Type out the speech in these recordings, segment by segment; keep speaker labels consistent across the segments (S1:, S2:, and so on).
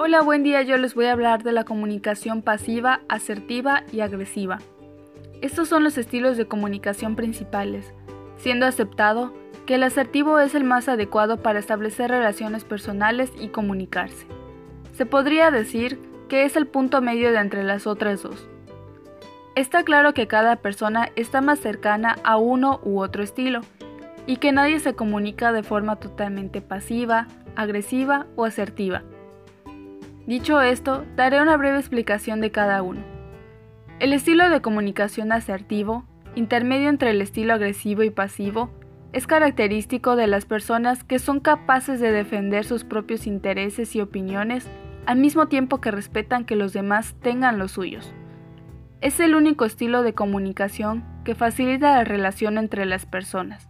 S1: Hola, buen día. Yo les voy a hablar de la comunicación pasiva, asertiva y agresiva. Estos son los estilos de comunicación principales, siendo aceptado que el asertivo es el más adecuado para establecer relaciones personales y comunicarse. Se podría decir que es el punto medio de entre las otras dos. Está claro que cada persona está más cercana a uno u otro estilo, y que nadie se comunica de forma totalmente pasiva, agresiva o asertiva. Dicho esto, daré una breve explicación de cada uno. El estilo de comunicación asertivo, intermedio entre el estilo agresivo y pasivo, es característico de las personas que son capaces de defender sus propios intereses y opiniones al mismo tiempo que respetan que los demás tengan los suyos. Es el único estilo de comunicación que facilita la relación entre las personas.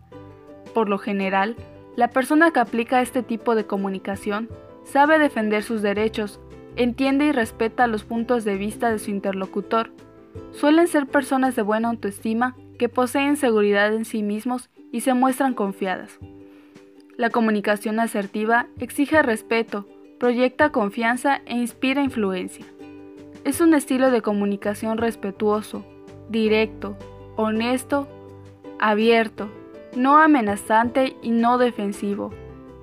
S1: Por lo general, la persona que aplica este tipo de comunicación sabe defender sus derechos, entiende y respeta los puntos de vista de su interlocutor. Suelen ser personas de buena autoestima que poseen seguridad en sí mismos y se muestran confiadas. La comunicación asertiva exige respeto, proyecta confianza e inspira influencia. Es un estilo de comunicación respetuoso, directo, honesto, abierto, no amenazante y no defensivo.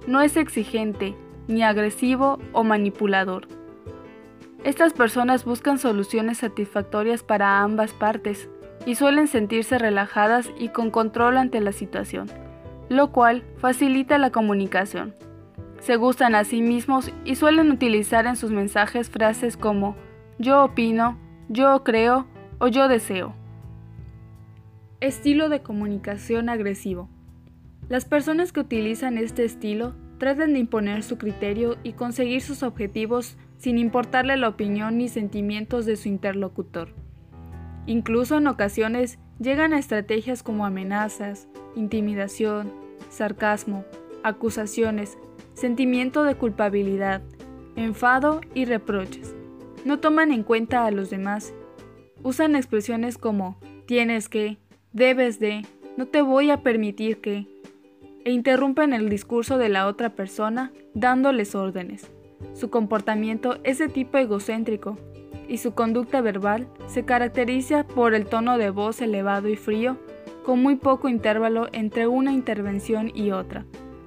S1: No es exigente, ni agresivo o manipulador. Estas personas buscan soluciones satisfactorias para ambas partes y suelen sentirse relajadas y con control ante la situación, lo cual facilita la comunicación se gustan a sí mismos y suelen utilizar en sus mensajes frases como yo opino, yo creo o yo deseo. Estilo de comunicación agresivo. Las personas que utilizan este estilo tratan de imponer su criterio y conseguir sus objetivos sin importarle la opinión ni sentimientos de su interlocutor. Incluso en ocasiones llegan a estrategias como amenazas, intimidación, sarcasmo, acusaciones, sentimiento de culpabilidad, enfado y reproches. No toman en cuenta a los demás. Usan expresiones como tienes que, debes de, no te voy a permitir que, e interrumpen el discurso de la otra persona dándoles órdenes. Su comportamiento es de tipo egocéntrico y su conducta verbal se caracteriza por el tono de voz elevado y frío, con muy poco intervalo entre una intervención y otra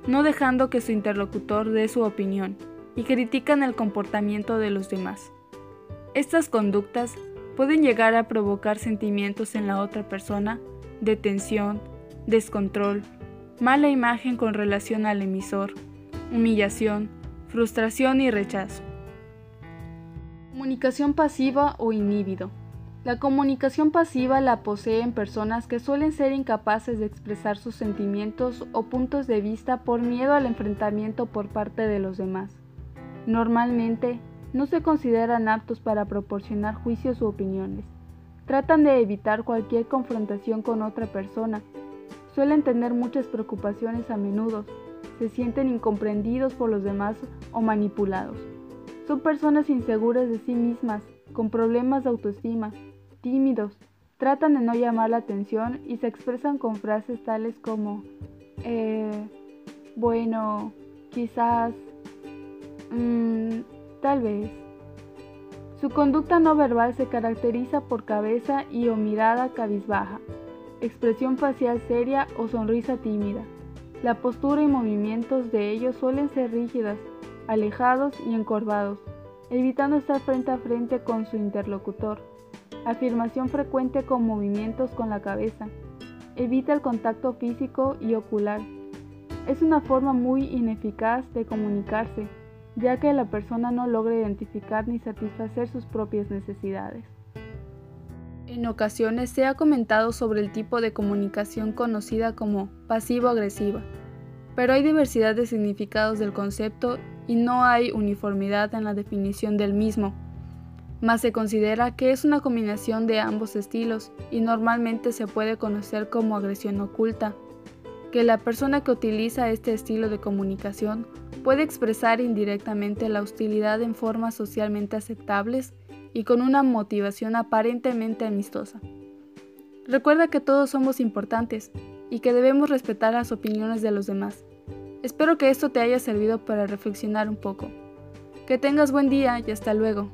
S1: no dejando que su interlocutor dé su opinión, y critican el comportamiento de los demás. Estas conductas pueden llegar a provocar sentimientos en la otra persona de tensión, descontrol, mala imagen con relación al emisor, humillación, frustración y rechazo. Comunicación pasiva o inhibido. La comunicación pasiva la poseen personas que suelen ser incapaces de expresar sus sentimientos o puntos de vista por miedo al enfrentamiento por parte de los demás. Normalmente, no se consideran aptos para proporcionar juicios u opiniones. Tratan de evitar cualquier confrontación con otra persona. Suelen tener muchas preocupaciones a menudo. Se sienten incomprendidos por los demás o manipulados. Son personas inseguras de sí mismas, con problemas de autoestima, tímidos, tratan de no llamar la atención y se expresan con frases tales como, eh, bueno, quizás, mmm, tal vez. Su conducta no verbal se caracteriza por cabeza y o mirada cabizbaja, expresión facial seria o sonrisa tímida. La postura y movimientos de ellos suelen ser rígidas, alejados y encorvados, evitando estar frente a frente con su interlocutor. Afirmación frecuente con movimientos con la cabeza. Evita el contacto físico y ocular. Es una forma muy ineficaz de comunicarse, ya que la persona no logra identificar ni satisfacer sus propias necesidades. En ocasiones se ha comentado sobre el tipo de comunicación conocida como pasivo-agresiva, pero hay diversidad de significados del concepto y no hay uniformidad en la definición del mismo mas se considera que es una combinación de ambos estilos y normalmente se puede conocer como agresión oculta, que la persona que utiliza este estilo de comunicación puede expresar indirectamente la hostilidad en formas socialmente aceptables y con una motivación aparentemente amistosa. Recuerda que todos somos importantes y que debemos respetar las opiniones de los demás. Espero que esto te haya servido para reflexionar un poco. Que tengas buen día y hasta luego.